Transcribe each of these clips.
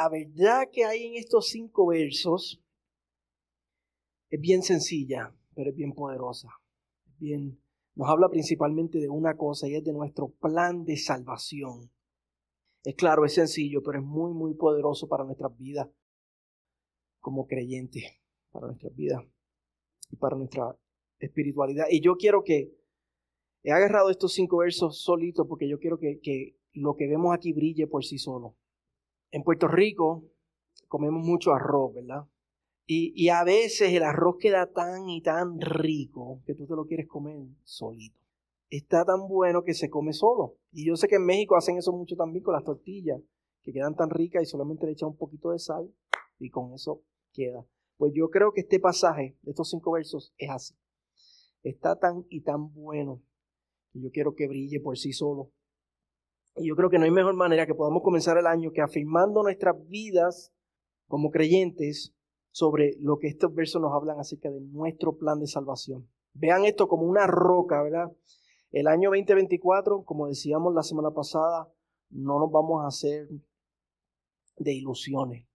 la verdad que hay en estos cinco versos es bien sencilla, pero es bien poderosa. Bien, nos habla principalmente de una cosa y es de nuestro plan de salvación. Es claro, es sencillo, pero es muy, muy poderoso para nuestras vidas como creyentes, para nuestras vidas y para nuestra espiritualidad. Y yo quiero que, he agarrado estos cinco versos solitos porque yo quiero que, que lo que vemos aquí brille por sí solo. En Puerto Rico comemos mucho arroz, ¿verdad? Y, a veces el arroz queda tan y tan rico que tú te lo quieres comer solito. Está tan bueno que se come solo. Y yo sé que en México hacen eso mucho también con las tortillas, que quedan tan ricas y solamente le echan un poquito de sal y con eso queda. Pues yo creo que este pasaje de estos cinco versos es así. Está tan y tan bueno que yo quiero que brille por sí solo. Y yo creo que no hay mejor manera que podamos comenzar el año que afirmando nuestras vidas como creyentes sobre lo que estos versos nos hablan acerca de nuestro plan de salvación. Vean esto como una roca, ¿verdad? El año 2024, como decíamos la semana pasada, no nos vamos a hacer de ilusiones.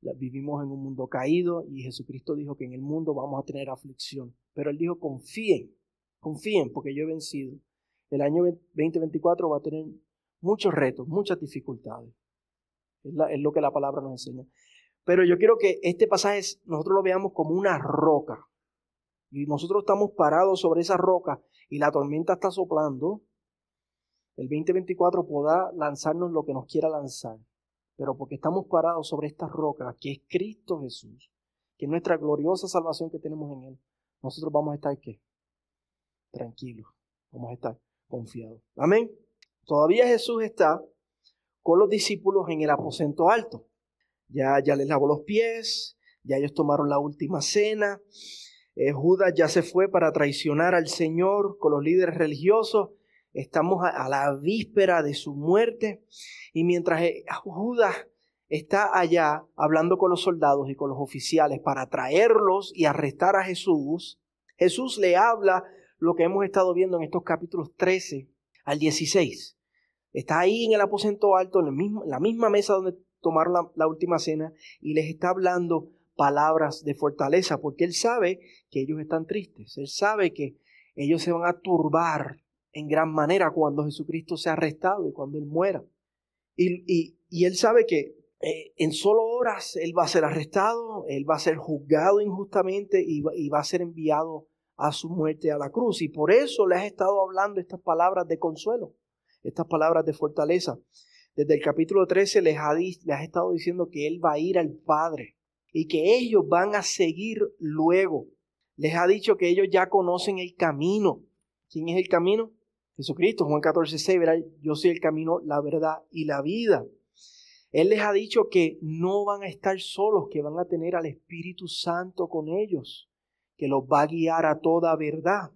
Vivimos en un mundo caído y Jesucristo dijo que en el mundo vamos a tener aflicción. Pero Él dijo, confíen, confíen porque yo he vencido. El año 2024 va a tener muchos retos, muchas dificultades. Es, lo que la palabra nos enseña. Pero yo quiero que este pasaje nosotros lo veamos como una roca. Y nosotros estamos parados sobre esa roca y la tormenta está soplando. El 2024 podrá lanzarnos lo que nos quiera lanzar. Pero porque estamos parados sobre esta roca, que es Cristo Jesús, que es nuestra gloriosa salvación que tenemos en Él, nosotros vamos a estar ¿qué? Tranquilos. Vamos a estar confiados. Amén. Todavía Jesús está con los discípulos en el aposento alto. Ya, ya les lavó los pies, ya ellos tomaron la última cena. Eh, Judas ya se fue para traicionar al Señor con los líderes religiosos. Estamos a, la víspera de su muerte. Y mientras eh, Judas está allá hablando con los soldados y con los oficiales para traerlos y arrestar a Jesús, Jesús le habla lo que hemos estado viendo en estos capítulos 13 al 16. Está ahí en el aposento alto, en la misma mesa donde tomaron la, última cena y les está hablando palabras de fortaleza, porque Él sabe que ellos están tristes, Él sabe que ellos se van a turbar en gran manera cuando Jesucristo sea arrestado y cuando Él muera. Y, Él sabe que eh, en solo horas Él va a ser arrestado, Él va a ser juzgado injustamente y y va a ser enviado a su muerte a la cruz. Y por eso le has estado hablando estas palabras de consuelo, estas palabras de fortaleza. Desde el capítulo 13 les ha, les estado diciendo que Él va a ir al Padre y que ellos van a seguir luego. Les ha dicho que ellos ya conocen el camino. ¿Quién es el camino? Jesucristo, Juan 14, 6, verá, yo soy el camino, la verdad y la vida. Él les ha dicho que no van a estar solos, que van a tener al Espíritu Santo con ellos, que los va a guiar a toda verdad.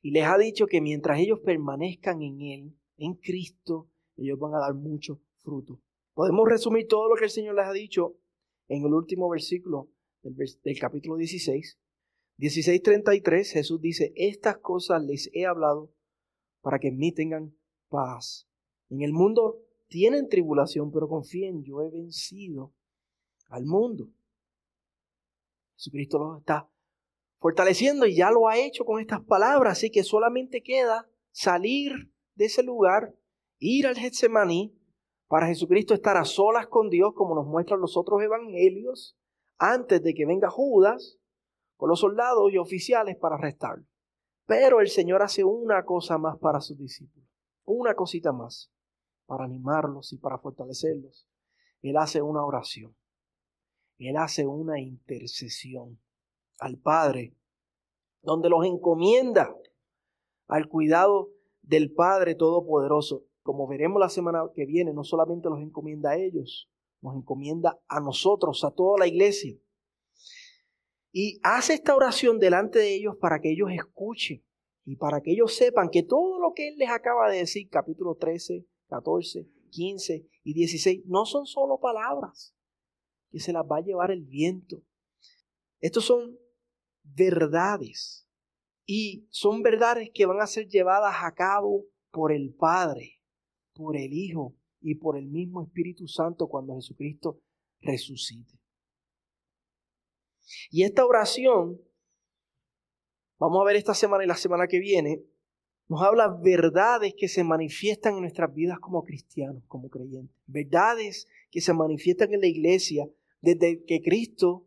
Y les ha dicho que mientras ellos permanezcan en Él, en Cristo, ellos van a dar mucho fruto. Podemos resumir todo lo que el Señor les ha dicho en el último versículo del, capítulo 16. 16.33 Jesús dice, estas cosas les he hablado para que en mí tengan paz. En el mundo tienen tribulación, pero confíen, yo he vencido al mundo. Jesucristo los está fortaleciendo y ya lo ha hecho con estas palabras, así que solamente queda salir de ese lugar, ir al Getsemaní para Jesucristo estar a solas con Dios, como nos muestran los otros evangelios, antes de que venga Judas con los soldados y oficiales para arrestarlo. Pero el Señor hace una cosa más para sus discípulos, una cosita más, para animarlos y para fortalecerlos. Él hace una oración, Él hace una intercesión al Padre, donde los encomienda al cuidado del Padre Todopoderoso como veremos la semana que viene, no solamente los encomienda a ellos, nos encomienda a nosotros, a toda la iglesia. Y hace esta oración delante de ellos para que ellos escuchen y para que ellos sepan que todo lo que Él les acaba de decir, capítulo 13, 14, 15 y 16, no son solo palabras que se las va a llevar el viento. Estos son verdades y son verdades que van a ser llevadas a cabo por el Padre por el Hijo y por el mismo Espíritu Santo cuando Jesucristo resucite. Y esta oración, vamos a ver esta semana y la semana que viene, nos habla verdades que se manifiestan en nuestras vidas como cristianos, como creyentes. Verdades que se manifiestan en la iglesia desde que Cristo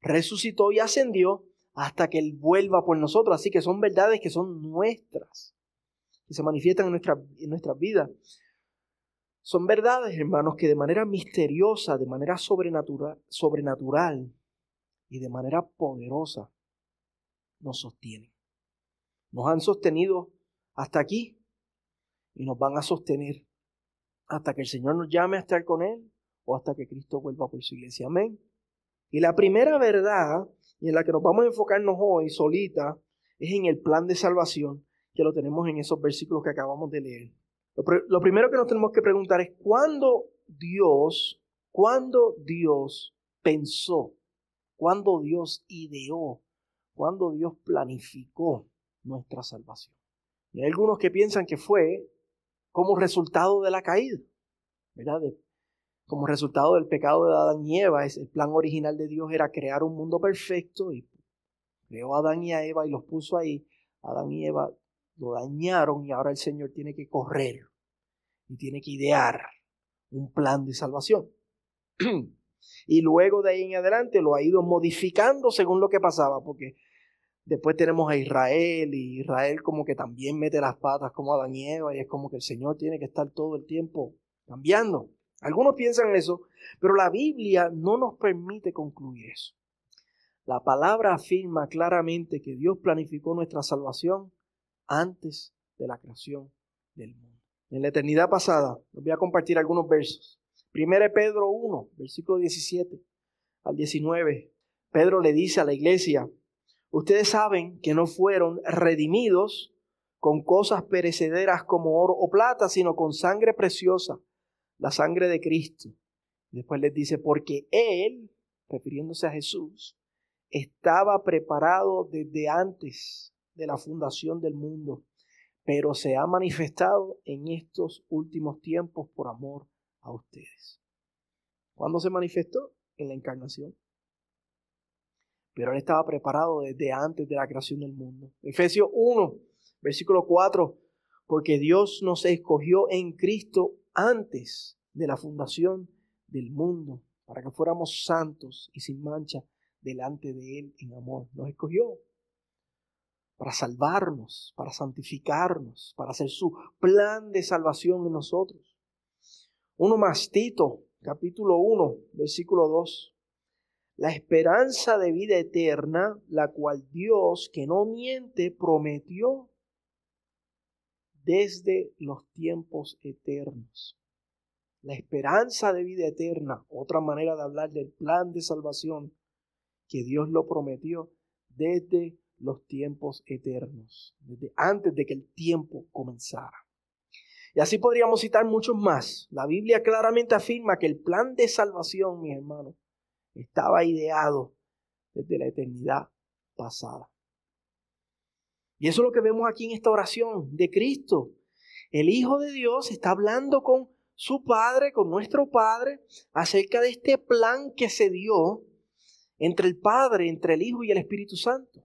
resucitó y ascendió hasta que Él vuelva por nosotros. Así que son verdades que son nuestras, que se manifiestan en, nuestra, en nuestras vidas. Son verdades, hermanos, que de manera misteriosa, de manera sobrenatural, sobrenatural y de manera poderosa nos sostienen. Nos han sostenido hasta aquí y nos van a sostener hasta que el Señor nos llame a estar con Él o hasta que Cristo vuelva por su iglesia. Amén. Y la primera verdad y en la que nos vamos a enfocarnos hoy solita es en el plan de salvación que lo tenemos en esos versículos que acabamos de leer. Lo, primero que nos tenemos que preguntar es cuándo Dios, cuándo Dios pensó, cuándo Dios ideó, cuándo Dios planificó nuestra salvación. Y hay algunos que piensan que fue como resultado de la caída, ¿verdad? Como resultado del pecado de Adán y Eva, el plan original de Dios era crear un mundo perfecto y creó a Adán y a Eva y los puso ahí. Adán y Eva lo dañaron y ahora el Señor tiene que correr y tiene que idear un plan de salvación. y luego de ahí en adelante lo ha ido modificando según lo que pasaba, porque después tenemos a Israel y Israel como que también mete las patas como Adán y Eva y es como que el Señor tiene que estar todo el tiempo cambiando. Algunos piensan eso, pero la Biblia no nos permite concluir eso. La palabra afirma claramente que Dios planificó nuestra salvación antes de la creación del mundo. En la eternidad pasada, les voy a compartir algunos versos. Primero Pedro 1, versículo 17 al 19. Pedro le dice a la iglesia, ustedes saben que no fueron redimidos con cosas perecederas como oro o plata, sino con sangre preciosa la sangre de Cristo. Después les dice, porque Él, refiriéndose a Jesús, estaba preparado desde antes de la fundación del mundo, pero se ha manifestado en estos últimos tiempos por amor a ustedes. ¿Cuándo se manifestó? En la encarnación. Pero Él estaba preparado desde antes de la creación del mundo. Efesios 1, versículo 4, porque Dios nos escogió en Cristo antes de la fundación del mundo, para que fuéramos santos y sin mancha delante de Él en amor. Nos escogió para salvarnos, para santificarnos, para hacer su plan de salvación en nosotros. Uno más, Tito, capítulo 1, versículo 2. La esperanza de vida eterna, la cual Dios, que no miente, prometió desde los tiempos eternos. La esperanza de vida eterna, otra manera de hablar del plan de salvación que Dios lo prometió desde los tiempos eternos, desde antes de que el tiempo comenzara. Y así podríamos citar muchos más. La Biblia claramente afirma que el plan de salvación, mis hermanos, estaba ideado desde la eternidad pasada. Y eso es lo que vemos aquí en esta oración de Cristo. El Hijo de Dios está hablando con su Padre, con nuestro Padre, acerca de este plan que se dio entre el Padre, entre el Hijo y el Espíritu Santo.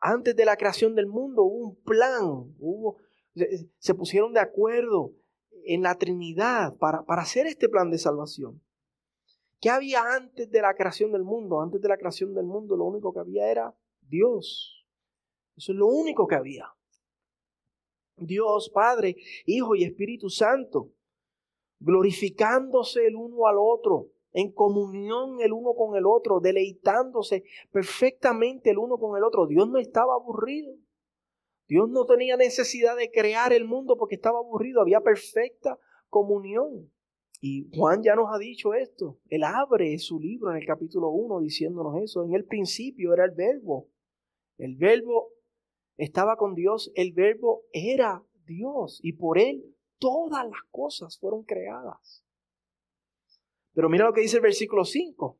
Antes de la creación del mundo hubo un plan, hubo, se pusieron de acuerdo en la Trinidad para, para hacer este plan de salvación. ¿Qué había antes de la creación del mundo? Antes de la creación del mundo lo único que había era Dios. Eso es lo único que había. Dios, Padre, Hijo y Espíritu Santo, glorificándose el uno al otro, en comunión el uno con el otro, deleitándose perfectamente el uno con el otro. Dios no estaba aburrido. Dios no tenía necesidad de crear el mundo porque estaba aburrido, había perfecta comunión. Y Juan ya nos ha dicho esto. Él abre su libro en el capítulo 1 diciéndonos eso. En el principio era el verbo. El verbo estaba con Dios, el verbo era Dios y por él todas las cosas fueron creadas. Pero mira lo que dice el versículo 5.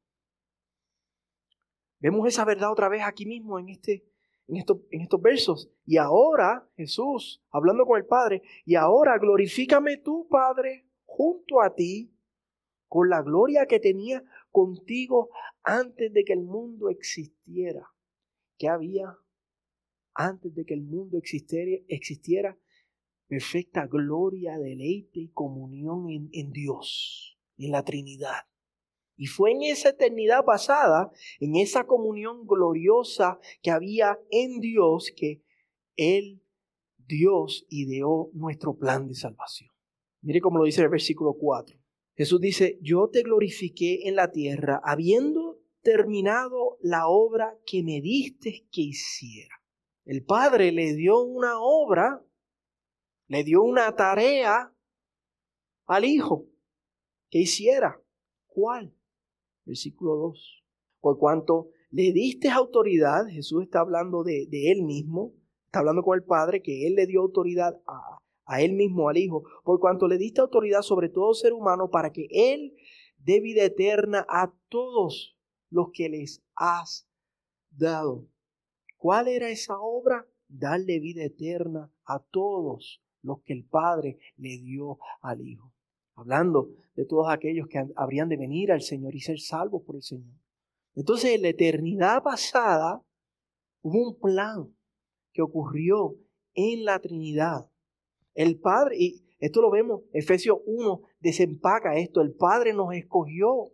Vemos esa verdad otra vez aquí mismo en, este, en, en estos versos. Y ahora Jesús, hablando con el Padre, y ahora glorifícame tú, Padre, junto a ti, con la gloria que tenía contigo antes de que el mundo existiera. ¿Qué había antes de que el mundo existiera? existiera perfecta gloria, deleite y comunión en, Dios, en la Trinidad. Y fue en esa eternidad pasada, en esa comunión gloriosa que había en Dios, que Él, Dios, ideó nuestro plan de salvación. Mire cómo lo dice el versículo 4. Jesús dice, yo te glorifiqué en la tierra, habiendo terminado la obra que me diste que hiciera. El Padre le dio una obra, le dio una tarea al Hijo que hiciera. ¿Cuál? Versículo 2. Por cuanto le diste autoridad, Jesús está hablando de, de él mismo, está hablando con el Padre, que él le dio autoridad a, a él mismo, al Hijo, por cuanto le diste autoridad sobre todo ser humano para que él dé vida eterna a todos los que les has dado. ¿Cuál era esa obra? Darle vida eterna a todos los que el Padre le dio al Hijo. Hablando de todos aquellos que habrían de venir al Señor y ser salvos por el Señor. Entonces, en la eternidad pasada hubo un plan que ocurrió en la Trinidad. El Padre, y esto lo vemos, Efesios 1 desempaca esto, el Padre nos escogió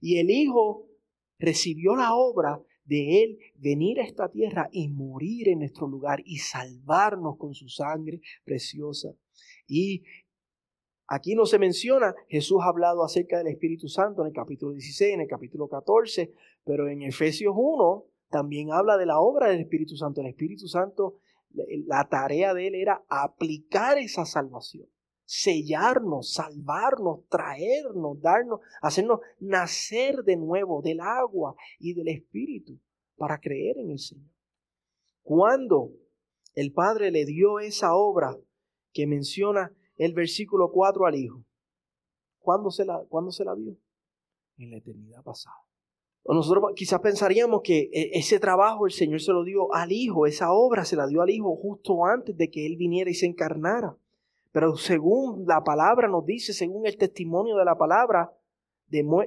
y el Hijo recibió la obra de Él venir a esta tierra y morir en nuestro lugar y salvarnos con su sangre preciosa. Y aquí no se menciona, Jesús ha hablado acerca del Espíritu Santo en el capítulo 16, en el capítulo 14, pero en Efesios 1 también habla de la obra del Espíritu Santo. El Espíritu Santo la tarea de él era aplicar esa salvación, sellarnos, salvarnos, traernos, darnos, hacernos nacer de nuevo del agua y del Espíritu para creer en el Señor. Cuando el Padre le dio esa obra que menciona el versículo 4 al Hijo, ¿cuándo se la, ¿cuándo se la dio? En la eternidad pasada. Nosotros quizás pensaríamos que e, ese trabajo el Señor se lo dio al Hijo, esa obra se la dio al Hijo justo antes de que Él viniera y se encarnara. Pero según la palabra nos dice, según el testimonio de la palabra,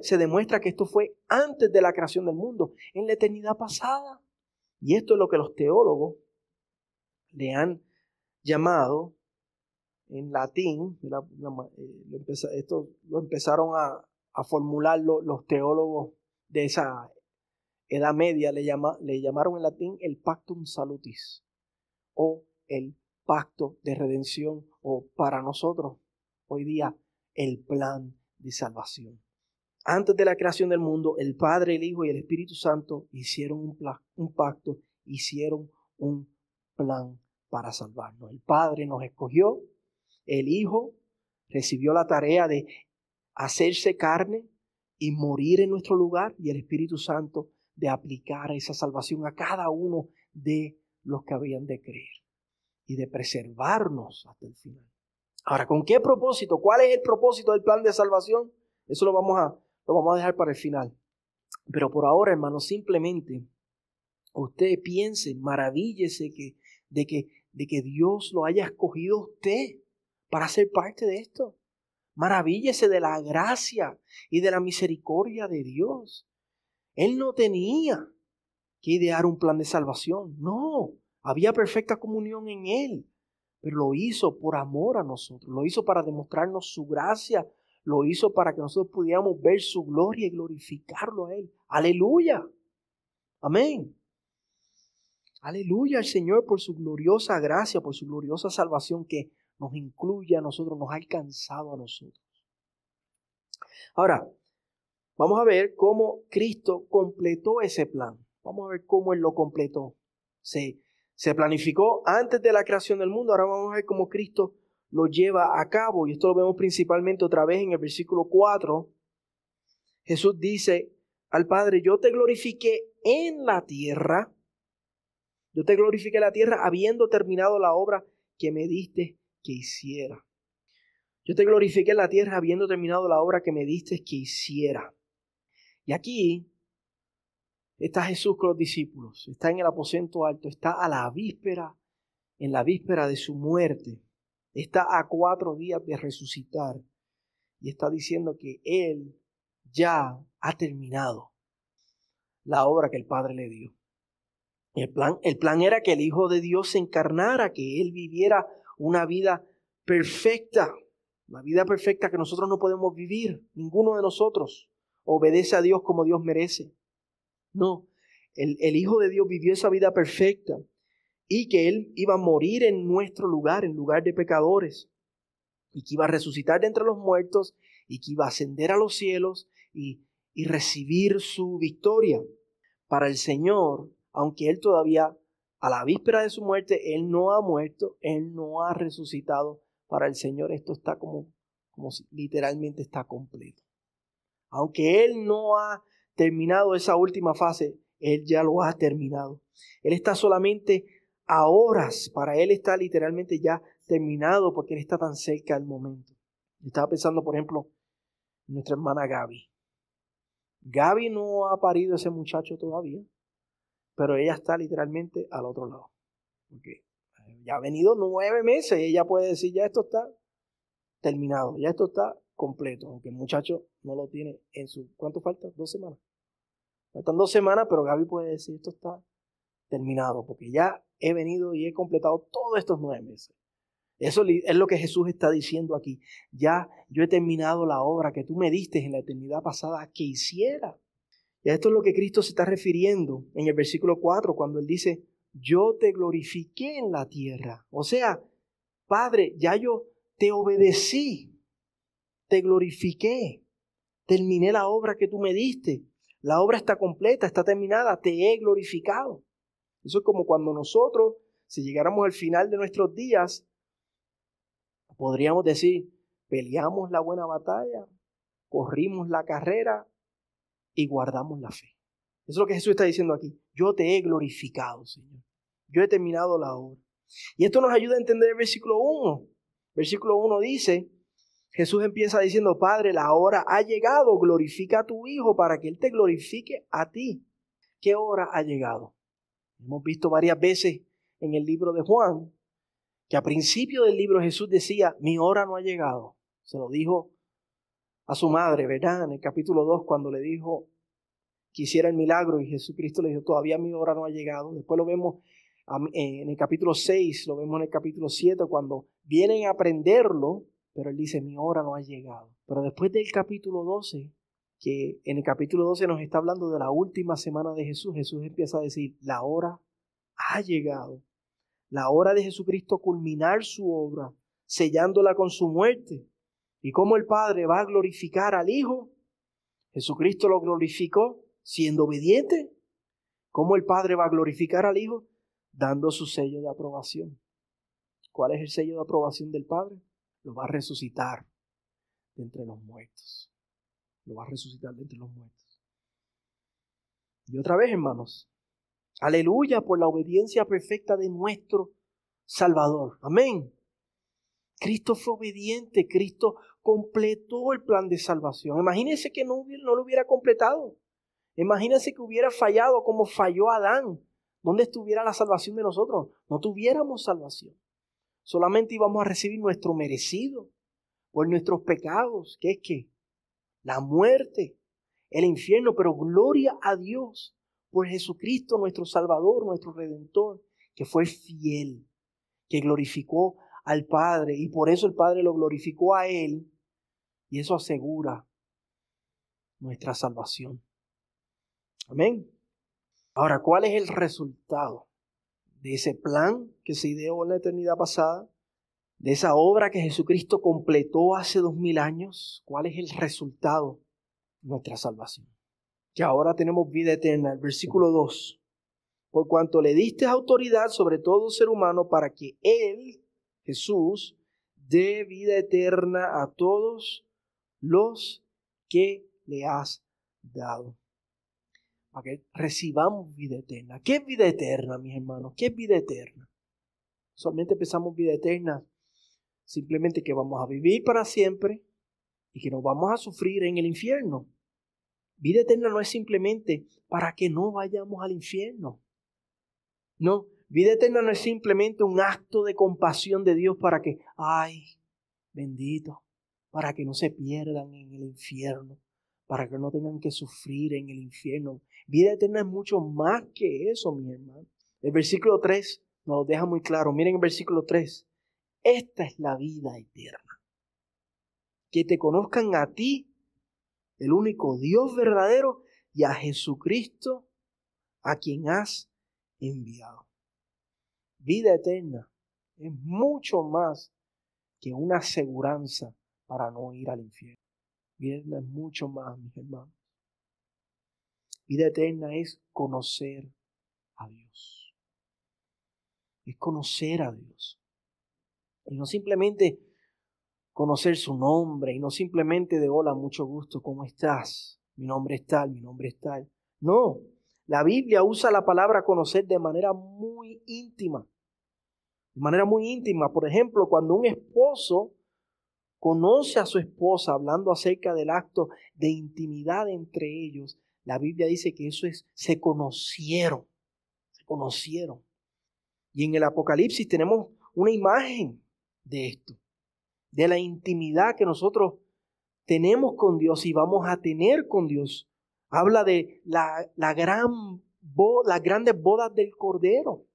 se demuestra que esto fue antes de la creación del mundo, en la eternidad pasada. Y esto es lo que los teólogos le han llamado en latín, eh, esto lo empezaron a, formular los teólogos de esa Edad Media le, le llamaron en latín el pactum salutis o el pacto de redención o para nosotros hoy día el plan de salvación. Antes de la creación del mundo, el Padre, el Hijo y el Espíritu Santo hicieron un, un pacto, hicieron un plan para salvarnos. El Padre nos escogió, el Hijo recibió la tarea de hacerse carne, y morir en nuestro lugar y el Espíritu Santo de aplicar esa salvación a cada uno de los que habían de creer y de preservarnos hasta el final. Ahora, ¿con qué propósito? ¿Cuál es el propósito del plan de salvación? Eso lo vamos a, lo vamos a dejar para el final. Pero por ahora, hermano, simplemente usted piense, maravíllese que, de, que, de que Dios lo haya escogido a usted para ser parte de esto. Maravíllese de la gracia y de la misericordia de Dios. Él no tenía que idear un plan de salvación. No, había perfecta comunión en Él. Pero lo hizo por amor a nosotros. Lo hizo para demostrarnos su gracia. Lo hizo para que nosotros pudiéramos ver su gloria y glorificarlo a Él. Aleluya. Amén. Aleluya al Señor por su gloriosa gracia, por su gloriosa salvación que nos incluye a nosotros, nos ha alcanzado a nosotros. Ahora, vamos a ver cómo Cristo completó ese plan. Vamos a ver cómo Él lo completó. Se, se planificó antes de la creación del mundo, ahora vamos a ver cómo Cristo lo lleva a cabo. Y esto lo vemos principalmente otra vez en el versículo 4. Jesús dice al Padre, yo te glorifiqué en la tierra. Yo te glorifiqué en la tierra habiendo terminado la obra que me diste que hiciera. Yo te glorifiqué en la tierra habiendo terminado la obra que me diste que hiciera. Y aquí está Jesús con los discípulos, está en el aposento alto, está a la víspera, en la víspera de su muerte, está a cuatro días de resucitar. y está diciendo que Él ya ha terminado la obra que el Padre le dio. El plan, el plan era que el Hijo de Dios se encarnara, que Él viviera una vida perfecta, la vida perfecta que nosotros no podemos vivir, ninguno de nosotros obedece a Dios como Dios merece. No, el, el Hijo de Dios vivió esa vida perfecta y que Él iba a morir en nuestro lugar, en lugar de pecadores, y que iba a resucitar de entre los muertos y que iba a ascender a los cielos y, y recibir su victoria. Para el Señor, aunque Él todavía, a la víspera de su muerte, Él no ha muerto, Él no ha resucitado. Para el Señor esto está como, como literalmente está completo. Aunque Él no ha terminado esa última fase, Él ya lo ha terminado. Él está solamente a horas, para Él está literalmente ya terminado porque Él está tan cerca del momento. Estaba pensando, por ejemplo, en nuestra hermana Gaby. Gaby no ha parido ese muchacho todavía, pero ella está literalmente al otro lado. Porque ya ha venido nueve meses y ella puede decir, ya esto está terminado, ya esto está completo, aunque el muchacho no lo tiene en su... ¿Cuánto falta? Dos semanas. Faltan dos semanas, pero Gaby puede decir, esto está terminado, porque ya he venido y he completado todos estos nueve meses. Eso es lo que Jesús está diciendo aquí. Ya yo he terminado la obra que tú me diste en la eternidad pasada que hiciera. Y a esto es lo que Cristo se está refiriendo en el versículo 4, cuando Él dice, yo te glorifiqué en la tierra. O sea, Padre, ya yo te obedecí, te glorifiqué, terminé la obra que tú me diste. La obra está completa, está terminada, te he glorificado. Eso es como cuando nosotros, si llegáramos al final de nuestros días, podríamos decir, peleamos la buena batalla, corrimos la carrera y guardamos la fe. Eso es lo que Jesús está diciendo aquí. Yo te he glorificado, Señor. Yo he terminado la obra. Y esto nos ayuda a entender el versículo 1. Versículo 1 dice, Jesús empieza diciendo, Padre, la hora ha llegado, glorifica a tu Hijo para que Él te glorifique a ti. ¿Qué hora ha llegado? Hemos visto varias veces en el libro de Juan que a principio del libro Jesús decía, mi hora no ha llegado. Se lo dijo a su madre, ¿verdad? En el capítulo 2, cuando le dijo que hiciera el milagro y Jesucristo le dijo, todavía mi hora no ha llegado. Después lo vemos en el capítulo 6, lo vemos en el capítulo 7, cuando vienen a aprenderlo, pero él dice, mi hora no ha llegado. Pero después del capítulo 12, que en el capítulo 12 nos está hablando de la última semana de Jesús, Jesús empieza a decir, la hora ha llegado la hora de Jesucristo culminar su obra, sellándola con su muerte. ¿Y cómo el Padre va a glorificar al Hijo? Jesucristo lo glorificó siendo obediente. ¿Cómo el Padre va a glorificar al Hijo? Dando su sello de aprobación. ¿Cuál es el sello de aprobación del Padre? Lo va a resucitar de entre los muertos. Lo va a resucitar de entre los muertos. Y otra vez, hermanos, Aleluya por la obediencia perfecta de nuestro Salvador. Amén. Cristo fue obediente, Cristo completó el plan de salvación. Imagínense que no, no lo hubiera completado. Imagínense que hubiera fallado como falló Adán. ¿Dónde estuviera la salvación de nosotros? No tuviéramos salvación. Solamente íbamos a recibir nuestro merecido por nuestros pecados, que es que la muerte, el infierno, pero gloria a Dios por Jesucristo, nuestro Salvador, nuestro Redentor, que fue fiel, que glorificó al Padre y por eso el Padre lo glorificó a Él y eso asegura nuestra salvación. Amén. Ahora, ¿cuál es el resultado de ese plan que se ideó en la eternidad pasada? De esa obra que Jesucristo completó hace dos mil años. ¿Cuál es el resultado nuestra salvación? que ahora tenemos vida eterna. El versículo 2. Por cuanto le diste autoridad sobre todo ser humano para que Él, Jesús, dé vida eterna a todos los que le has dado. Para que recibamos vida eterna. ¿Qué es vida eterna, mis hermanos? ¿Qué es vida eterna? Solamente pensamos vida eterna. Simplemente que vamos a vivir para siempre y que nos vamos a sufrir en el infierno. Vida eterna no es simplemente para que no vayamos al infierno. No, vida eterna no es simplemente un acto de compasión de Dios para que, ay, bendito, para que no se pierdan en el infierno, para que no tengan que sufrir en el infierno. Vida eterna es mucho más que eso, mi hermano. El versículo 3 nos lo deja muy claro. Miren el versículo 3. Esta es la vida eterna. Que te conozcan a ti, el único Dios verdadero, y a Jesucristo, a quien has enviado. Vida eterna es mucho más que una aseguranza para no ir al infierno. Vida es mucho más, mis hermanos. Vida eterna es conocer a Dios. Es conocer a Dios. Y no simplemente conocer su nombre y no simplemente de hola, mucho gusto, ¿cómo estás? Mi nombre es tal, mi nombre es tal. No, la Biblia usa la palabra conocer de manera muy íntima. De manera muy íntima. Por ejemplo, cuando un esposo conoce a su esposa hablando acerca del acto de intimidad entre ellos, la Biblia dice que eso es, se conocieron, se conocieron. Y en el Apocalipsis tenemos una imagen de esto, de la intimidad que nosotros tenemos con Dios y vamos a tener con Dios. Habla de la, la gran las grandes bodas del Cordero.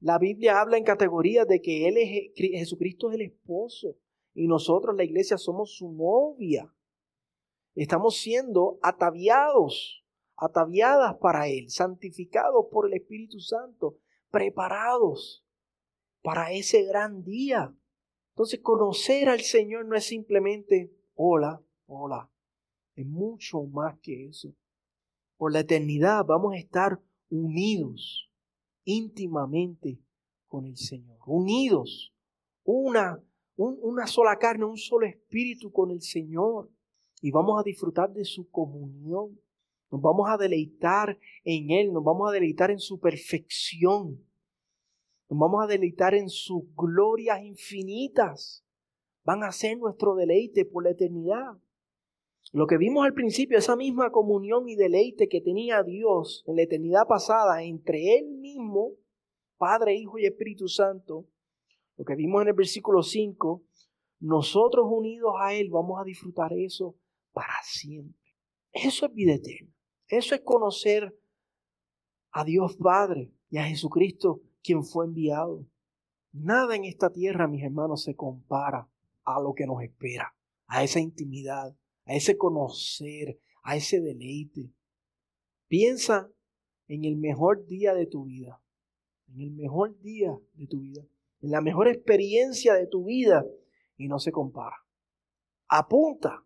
La Biblia habla en categorías de que Él es, Jesucristo es el esposo y nosotros, la iglesia, somos su novia. Estamos siendo ataviados, ataviadas para Él, santificados por el Espíritu Santo, preparados para ese gran día. Entonces, conocer al Señor no es simplemente, hola, hola, es mucho más que eso. Por la eternidad vamos a estar unidos íntimamente con el Señor, unidos, una una sola carne, un solo espíritu con el Señor. Y vamos a disfrutar de su comunión. Nos vamos a deleitar en Él, nos vamos a deleitar en su perfección. Nos vamos a deleitar en sus glorias infinitas. Van a ser nuestro deleite por la eternidad. Lo que vimos al principio, esa misma comunión y deleite que tenía Dios en la eternidad pasada entre Él mismo, Padre, Hijo y Espíritu Santo, lo que vimos en el versículo 5, nosotros unidos a Él vamos a disfrutar eso para siempre. Eso es vida eterna. Eso es conocer a Dios Padre y a Jesucristo quien fue enviado. Nada en esta tierra, mis hermanos, se compara a lo que nos espera, a esa intimidad, a ese conocer, a ese deleite. Piensa en el mejor día de tu vida, en el mejor día de tu vida en la mejor experiencia de tu vida y no se compara. Apunta.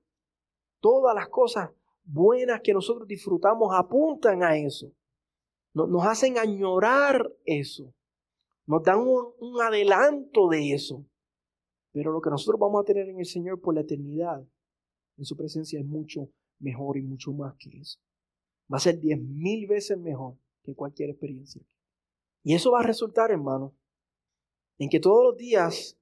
Todas las cosas buenas que nosotros disfrutamos apuntan a eso. Nos hacen añorar eso. Nos dan un, un adelanto de eso. Pero lo que nosotros vamos a tener en el Señor por la eternidad, en su presencia, es mucho mejor y mucho más que eso. Va a ser diez mil veces mejor que cualquier experiencia. Y eso va a resultar, hermano, en que todos los días,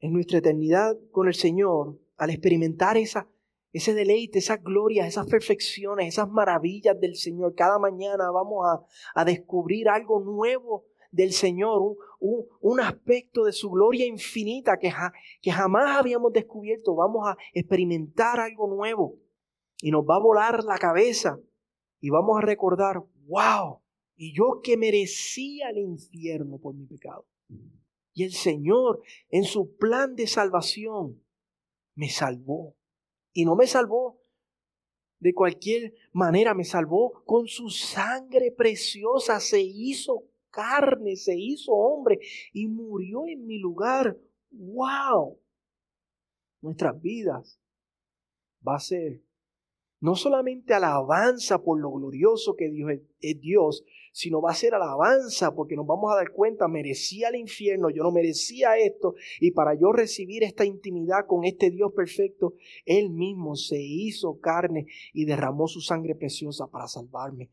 en nuestra eternidad con el Señor, al experimentar esa, ese deleite, esas glorias, esas perfecciones, esas maravillas del Señor, cada mañana vamos a, descubrir algo nuevo del Señor, un, aspecto de su gloria infinita que, que jamás habíamos descubierto. Vamos a experimentar algo nuevo y nos va a volar la cabeza y vamos a recordar, wow, y yo que merecía el infierno por mi pecado. Y el Señor, en su plan de salvación, me salvó. Y no me salvó de cualquier manera, me salvó con su sangre preciosa. Se hizo carne, se hizo hombre y murió en mi lugar. ¡Wow! Nuestras vidas va a ser no solamente alabanza por lo glorioso que Dios es Dios, sino va a ser alabanza porque nos vamos a dar cuenta, merecía el infierno, yo no merecía esto, y para yo recibir esta intimidad con este Dios perfecto, Él mismo se hizo carne y derramó su sangre preciosa para salvarme.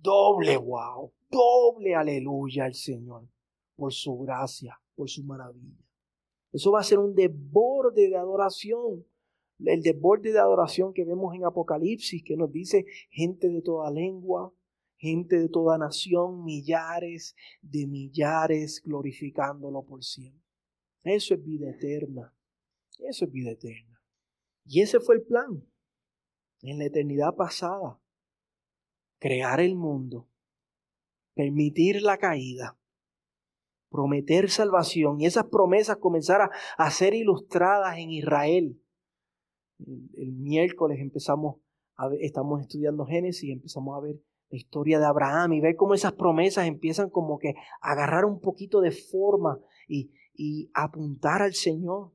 Doble wow, doble aleluya al Señor por su gracia, por su maravilla. Eso va a ser un desborde de adoración el desborde de adoración que vemos en Apocalipsis, que nos dice gente de toda lengua, gente de toda nación, millares de millares, glorificándolo por siempre. Eso es vida eterna. Eso es vida eterna. Y ese fue el plan en la eternidad pasada. Crear el mundo, permitir la caída, prometer salvación y esas promesas comenzar a, ser ilustradas en Israel. El, miércoles empezamos a ver, estamos estudiando Génesis y empezamos a ver la historia de Abraham y ver cómo esas promesas empiezan como que a agarrar un poquito de forma y, apuntar al Señor.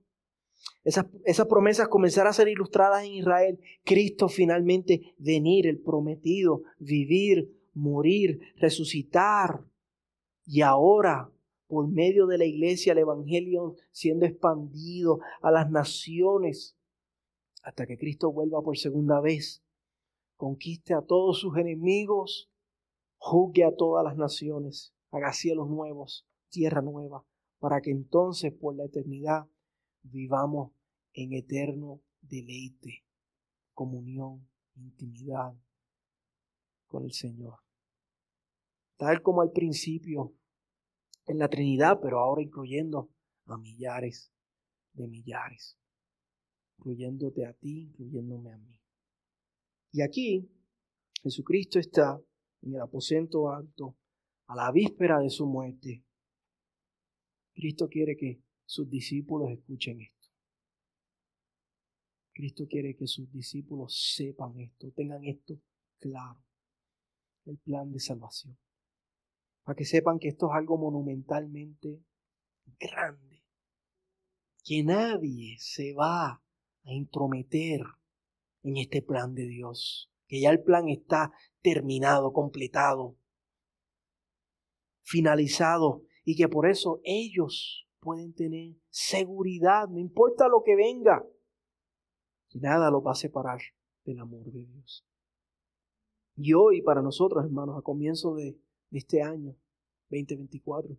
Esas, esas, promesas comenzar a ser ilustradas en Israel. Cristo finalmente venir, el prometido, vivir, morir, resucitar. Y ahora por medio de la iglesia, el Evangelio siendo expandido a las naciones, hasta que Cristo vuelva por segunda vez, conquiste a todos sus enemigos, juzgue a todas las naciones, haga cielos nuevos, tierra nueva, para que entonces por la eternidad vivamos en eterno deleite, comunión, intimidad con el Señor. Tal como al principio en la Trinidad, pero ahora incluyendo a millares de millares, incluyéndote a ti, incluyéndome a mí. Y aquí Jesucristo está en el aposento alto a la víspera de su muerte. Cristo quiere que sus discípulos escuchen esto. Cristo quiere que sus discípulos sepan esto, tengan esto claro, el plan de salvación para que sepan que esto es algo monumentalmente grande, que nadie se va a intrometer en este plan de Dios, que ya el plan está terminado, completado, finalizado, y que por eso ellos pueden tener seguridad, no importa lo que venga, que nada los va a separar del amor de Dios. Y hoy para nosotros, hermanos, a comienzo de de este año 2024.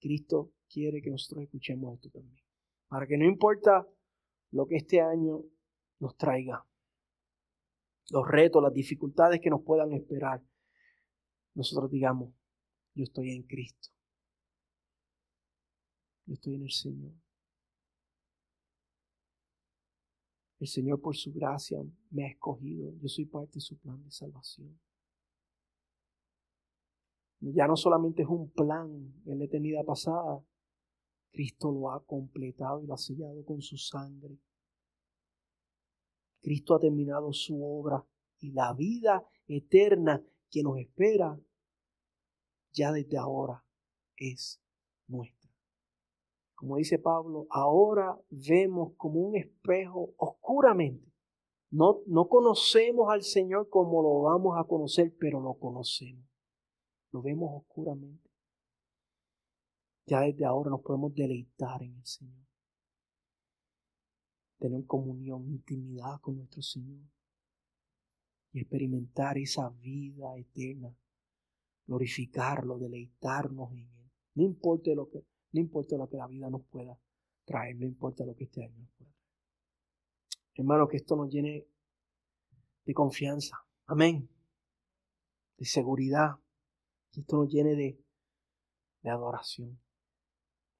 Cristo quiere que nosotros escuchemos esto también. Para que no importa lo que este año nos traiga, los retos, las dificultades que nos puedan esperar, nosotros digamos, yo estoy en Cristo. Yo estoy en el Señor. El Señor por su gracia me ha escogido. Yo soy parte de su plan de salvación. Ya no solamente es un plan en la eternidad pasada, Cristo lo ha completado y lo ha sellado con su sangre. Cristo ha terminado su obra y la vida eterna que nos espera ya desde ahora es nuestra. Como dice Pablo, ahora vemos como un espejo oscuramente. No, no conocemos al Señor como lo vamos a conocer, pero lo conocemos lo vemos oscuramente. Ya desde ahora nos podemos deleitar en el Señor. Tener comunión, intimidad con nuestro Señor. Y experimentar esa vida eterna. Glorificarlo, deleitarnos en Él. No importa lo que, no lo que la vida nos pueda traer, no importa lo que este año nos pueda traer. Hermano, que esto nos llene de confianza. Amén. De seguridad que esto nos llene de, de adoración.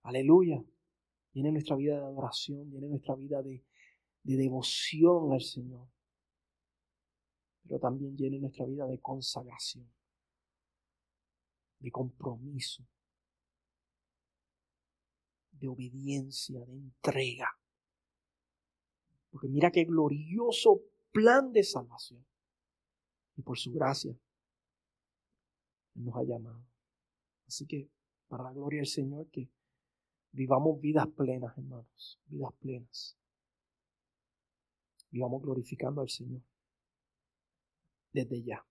Aleluya. Llene nuestra vida de adoración, llene nuestra vida de, de devoción al Señor. Pero también llene nuestra vida de consagración, de compromiso, de obediencia, de entrega. Porque mira qué glorioso plan de salvación. Y por su gracia nos ha llamado. Así que, para la gloria del Señor, que vivamos vidas plenas, hermanos, vidas plenas. Vivamos glorificando al Señor desde ya.